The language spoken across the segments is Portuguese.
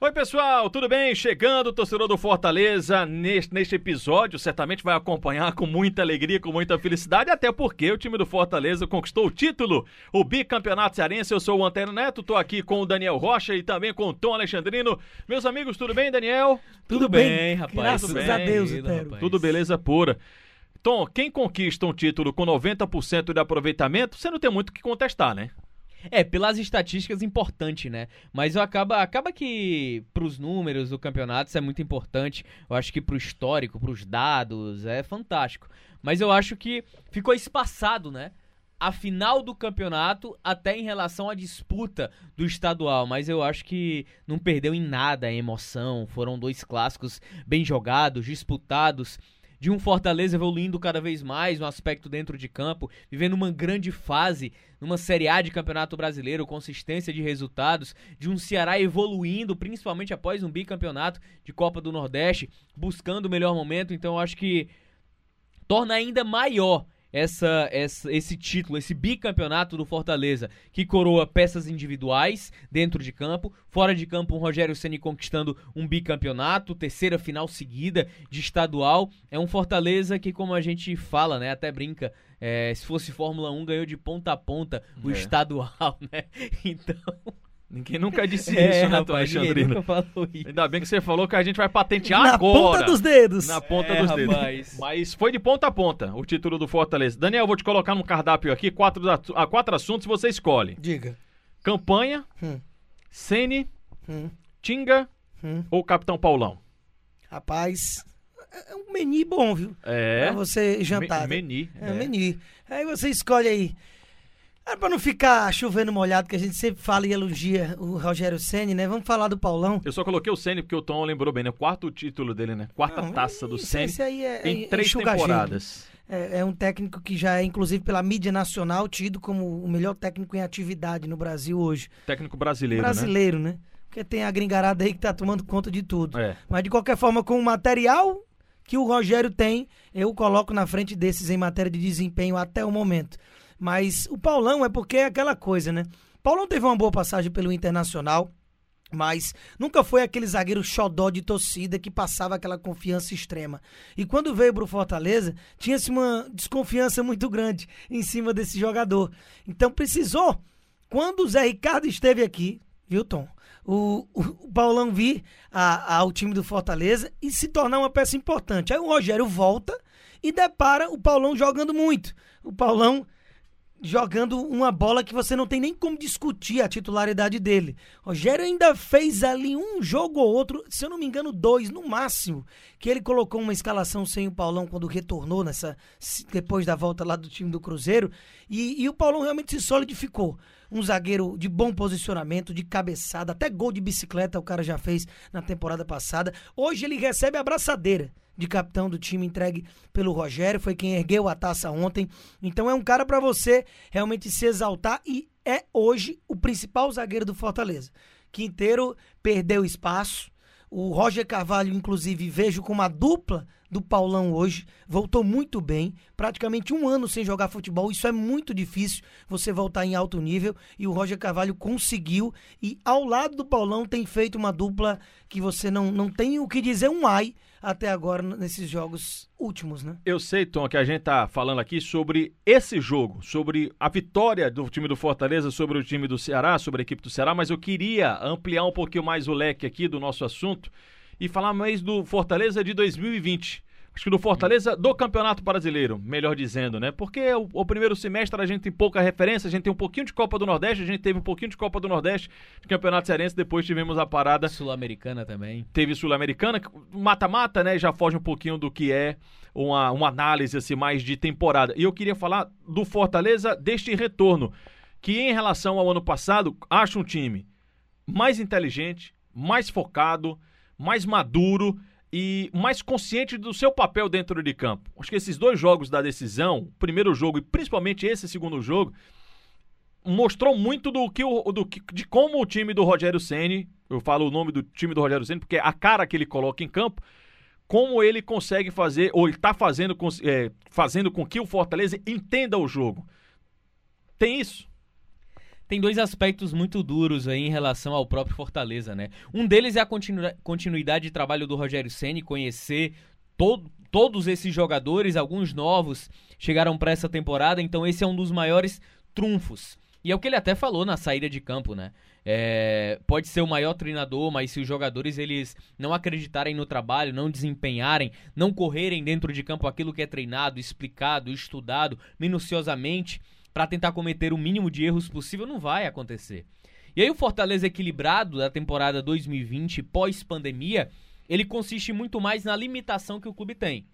Oi, pessoal, tudo bem? Chegando o torcedor do Fortaleza neste, neste episódio, certamente vai acompanhar com muita alegria, com muita felicidade, até porque o time do Fortaleza conquistou o título, o bicampeonato cearense. Eu sou o Antero Neto, tô aqui com o Daniel Rocha e também com o Tom Alexandrino. Meus amigos, tudo bem, Daniel? Tudo, tudo bem, bem, rapaz. Graças tudo bem, a Deus, Antero. Tudo beleza pura. Tom, quem conquista um título com 90% de aproveitamento, você não tem muito o que contestar, né? É, pelas estatísticas, importante, né? Mas acaba, acaba que pros números do campeonato isso é muito importante. Eu acho que pro histórico, pros dados, é fantástico. Mas eu acho que ficou espaçado, né? A final do campeonato até em relação à disputa do estadual, mas eu acho que não perdeu em nada a emoção. Foram dois clássicos bem jogados, disputados de um Fortaleza evoluindo cada vez mais no aspecto dentro de campo, vivendo uma grande fase numa Série A de Campeonato Brasileiro, consistência de resultados, de um Ceará evoluindo, principalmente após um bicampeonato de Copa do Nordeste, buscando o melhor momento. Então eu acho que torna ainda maior essa, essa, esse título, esse bicampeonato do Fortaleza, que coroa peças individuais dentro de campo, fora de campo um Rogério Ceni conquistando um bicampeonato, terceira final seguida de estadual. É um Fortaleza que, como a gente fala, né, até brinca, é, se fosse Fórmula 1 ganhou de ponta a ponta o é. estadual, né? Então Ninguém nunca disse é, isso, né, rapaz, Alexandrino? Nunca falou isso. Ainda bem que você falou que a gente vai patentear Na agora. Na ponta dos dedos. Na ponta é, dos rapaz. dedos. Mas foi de ponta a ponta o título do Fortaleza. Daniel, eu vou te colocar num cardápio aqui, quatro, a, quatro assuntos você escolhe. Diga. Campanha, hum. Sene, hum. Tinga hum. ou Capitão Paulão? Rapaz, é um menu bom, viu? É. Pra você jantar. Me, menu. É, é. menu. Aí você escolhe aí. É pra não ficar chovendo molhado, que a gente sempre fala e elogia o Rogério Senni, né? Vamos falar do Paulão. Eu só coloquei o Senni porque o Tom lembrou bem, né? Quarto título dele, né? Quarta não, taça do Senni. Esse aí é, em é, três temporadas. É, é, um técnico que já é, inclusive, pela mídia nacional, tido como o melhor técnico em atividade no Brasil hoje. Técnico brasileiro, brasileiro né? né? Porque tem a gringarada aí que tá tomando conta de tudo. É. Mas, de qualquer forma, com o material que o Rogério tem, eu coloco na frente desses em matéria de desempenho até o momento. Mas o Paulão é porque é aquela coisa, né? Paulão teve uma boa passagem pelo Internacional, mas nunca foi aquele zagueiro xodó de torcida que passava aquela confiança extrema. E quando veio pro Fortaleza, tinha-se uma desconfiança muito grande em cima desse jogador. Então precisou, quando o Zé Ricardo esteve aqui, viu, Tom? O, o, o Paulão vir a, ao time do Fortaleza e se tornar uma peça importante. Aí o Rogério volta e depara o Paulão jogando muito. O Paulão jogando uma bola que você não tem nem como discutir a titularidade dele. Rogério ainda fez ali um jogo ou outro, se eu não me engano, dois no máximo, que ele colocou uma escalação sem o Paulão quando retornou nessa depois da volta lá do time do Cruzeiro, e, e o Paulão realmente se solidificou. Um zagueiro de bom posicionamento, de cabeçada, até gol de bicicleta o cara já fez na temporada passada. Hoje ele recebe a braçadeira de capitão do time entregue pelo Rogério, foi quem ergueu a taça ontem. Então é um cara para você realmente se exaltar e é hoje o principal zagueiro do Fortaleza. Quinteiro perdeu espaço. O Roger Carvalho, inclusive, vejo como a dupla do Paulão hoje. Voltou muito bem. Praticamente um ano sem jogar futebol. Isso é muito difícil você voltar em alto nível. E o Roger Carvalho conseguiu. E ao lado do Paulão tem feito uma dupla que você não, não tem o que dizer um ai até agora nesses jogos últimos, né? Eu sei, Tom, que a gente tá falando aqui sobre esse jogo, sobre a vitória do time do Fortaleza sobre o time do Ceará, sobre a equipe do Ceará, mas eu queria ampliar um pouquinho mais o leque aqui do nosso assunto e falar mais do Fortaleza de 2020. Acho que do Fortaleza do Campeonato Brasileiro, melhor dizendo, né? Porque o, o, primeiro semestre a gente tem pouca referência, a gente tem um pouquinho de Copa do Nordeste, a gente teve um pouquinho de Copa do Nordeste, de Campeonato Cearense, depois tivemos a parada. Sul-Americana também. Teve Sul-Americana, mata-mata, né? Já foge um pouquinho do que é uma, uma análise assim, mais de temporada. E eu queria falar do Fortaleza deste retorno, que em relação ao ano passado, acho um time mais inteligente, mais focado, mais maduro e mais consciente do seu papel dentro de campo. Acho que esses dois jogos da decisão, primeiro jogo e principalmente esse segundo jogo, mostrou muito do que o, do que, de como o time do Rogério Ceni, eu falo o nome do time do Rogério Ceni porque é a cara que ele coloca em campo, como ele consegue fazer, ou ele está fazendo, é, fazendo com que o Fortaleza entenda o jogo. Tem isso? Tem dois aspectos muito duros aí em relação ao próprio Fortaleza, né? Um deles é a continuidade de trabalho do Rogério Ceni, conhecer todo, todos esses jogadores, alguns novos chegaram para essa temporada, então esse é um dos maiores trunfos. E é o que ele até falou na saída de campo, né? É, pode ser o maior treinador, mas se os jogadores eles não acreditarem no trabalho, não desempenharem, não correrem dentro de campo aquilo que é treinado, explicado, estudado minuciosamente para tentar cometer o mínimo de erros possível, não vai acontecer. E aí o Fortaleza equilibrado da temporada 2020 pós-pandemia, ele consiste muito mais na limitação que o clube tem.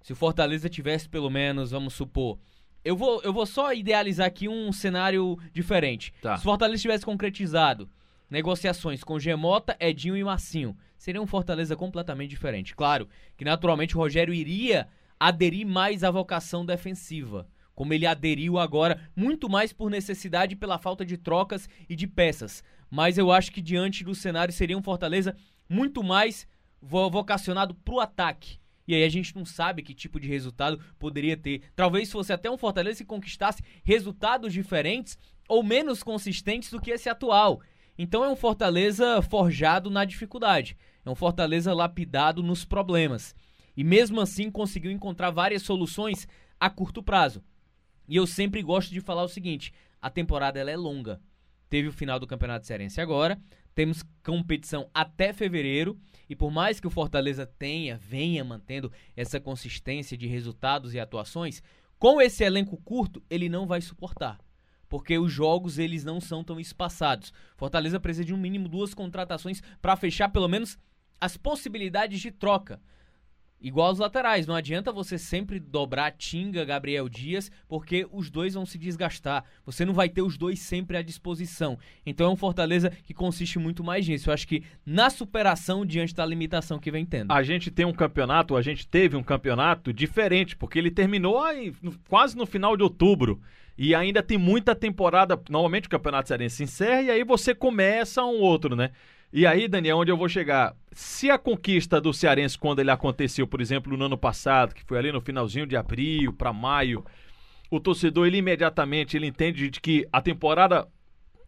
Se o Fortaleza tivesse pelo menos, vamos supor, eu vou, eu vou só idealizar aqui um cenário diferente. Tá. Se o Fortaleza tivesse concretizado negociações com Gemota, Edinho e Massinho, seria um Fortaleza completamente diferente. Claro que naturalmente o Rogério iria aderir mais à vocação defensiva, como ele aderiu agora, muito mais por necessidade pela falta de trocas e de peças. Mas eu acho que diante do cenário seria um Fortaleza muito mais vocacionado para o ataque e aí a gente não sabe que tipo de resultado poderia ter. Talvez fosse até um Fortaleza que conquistasse resultados diferentes ou menos consistentes do que esse atual. Então é um Fortaleza forjado na dificuldade. É um Fortaleza lapidado nos problemas. E mesmo assim conseguiu encontrar várias soluções a curto prazo. E eu sempre gosto de falar o seguinte: a temporada ela é longa. Teve o final do Campeonato Cearense agora, temos competição até fevereiro e por mais que o Fortaleza tenha, venha mantendo essa consistência de resultados e atuações, com esse elenco curto, ele não vai suportar. Porque os jogos eles não são tão espaçados. Fortaleza precisa de um mínimo duas contratações para fechar pelo menos as possibilidades de troca. Igual os laterais, não adianta você sempre dobrar Tinga, Gabriel Dias, porque os dois vão se desgastar. Você não vai ter os dois sempre à disposição. Então é um Fortaleza que consiste muito mais nisso. Eu acho que na superação diante da limitação que vem tendo. A gente tem um campeonato, a gente teve um campeonato diferente, porque ele terminou aí, quase no final de outubro. E ainda tem muita temporada. Normalmente o Campeonato Cearense se encerra e aí você começa um outro, né? E aí, Daniel, onde eu vou chegar? Se a conquista do Cearense, quando ele aconteceu, por exemplo, no ano passado, que foi ali no finalzinho de abril para maio, o torcedor ele imediatamente ele entende de que a temporada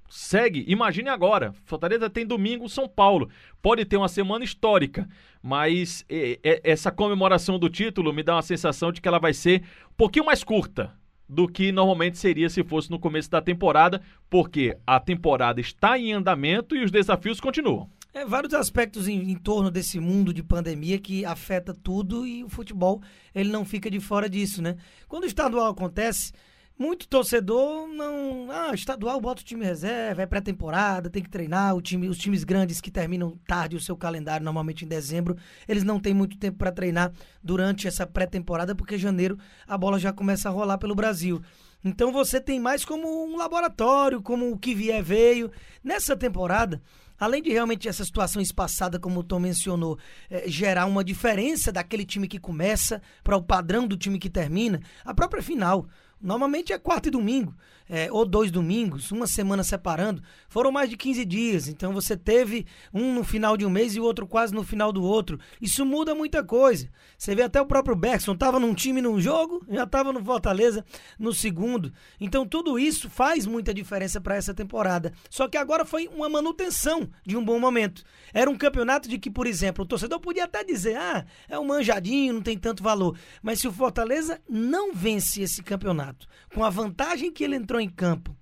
segue. Imagine agora, Fortaleza tem domingo São Paulo. Pode ter uma semana histórica, mas é, é, essa comemoração do título me dá uma sensação de que ela vai ser um pouquinho mais curta do que normalmente seria se fosse no começo da temporada, porque a temporada está em andamento e os desafios continuam. É, vários aspectos em, em, torno desse mundo de pandemia que afeta tudo e o futebol ele não fica de fora disso, né? Quando o estadual acontece, muito torcedor não. Ah, estadual bota o time reserva, é pré-temporada, tem que treinar. O time, os times grandes que terminam tarde o seu calendário, normalmente em dezembro, eles não têm muito tempo para treinar durante essa pré-temporada, porque janeiro a bola já começa a rolar pelo Brasil. Então você tem mais como um laboratório, como o que vier veio. Nessa temporada, além de realmente essa situação espaçada, como o Tom mencionou, é, gerar uma diferença daquele time que começa para o padrão do time que termina, a própria final. Normalmente é quarta e domingo, é, ou dois domingos, uma semana separando. Foram mais de 15 dias, então você teve um no final de um mês e o outro quase no final do outro. Isso muda muita coisa. Você vê até o próprio Bergson, estava num time num jogo, já estava no Fortaleza no segundo. Então tudo isso faz muita diferença para essa temporada. Só que agora foi uma manutenção de um bom momento. Era um campeonato de que, por exemplo, o torcedor podia até dizer: ah, é um manjadinho, não tem tanto valor. Mas se o Fortaleza não vence esse campeonato, com a vantagem que ele entrou em campo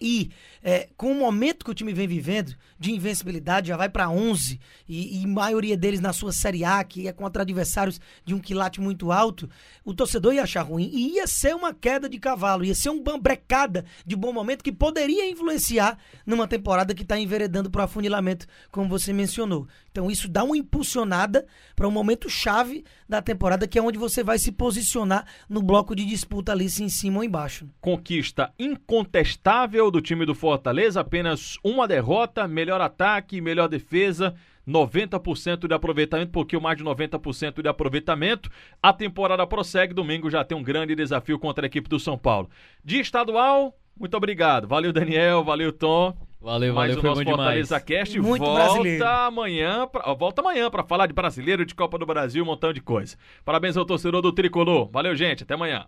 e é, com o momento que o time vem vivendo de invencibilidade, já vai para 11 e, e maioria deles na sua Série A, que é contra adversários de um quilate muito alto, o torcedor ia achar ruim e ia ser uma queda de cavalo, ia ser uma brecada de bom momento que poderia influenciar numa temporada que está enveredando para o afunilamento, como você mencionou. Então isso dá uma impulsionada para um momento chave da temporada, que é onde você vai se posicionar no bloco de disputa ali, se em cima ou embaixo. Conquista incontestável do time do Fortaleza, apenas uma derrota, melhor ataque, melhor defesa. 90% de aproveitamento, pouquinho mais de 90% de aproveitamento. A temporada prossegue, domingo já tem um grande desafio contra a equipe do São Paulo. De estadual, muito obrigado. Valeu, Daniel, valeu, Tom. Valeu, Mas valeu, o nosso Fortaleza Cast Muito volta brasileiro. amanhã, pra, volta amanhã para falar de brasileiro, de Copa do Brasil, um montão de coisa. Parabéns ao torcedor do Tricolor. Valeu, gente, até amanhã.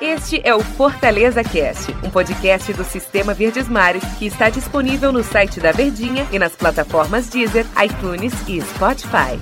Este é o Fortaleza Cast, um podcast do Sistema Verdes Mares que está disponível no site da Verdinha e nas plataformas Deezer, iTunes e Spotify.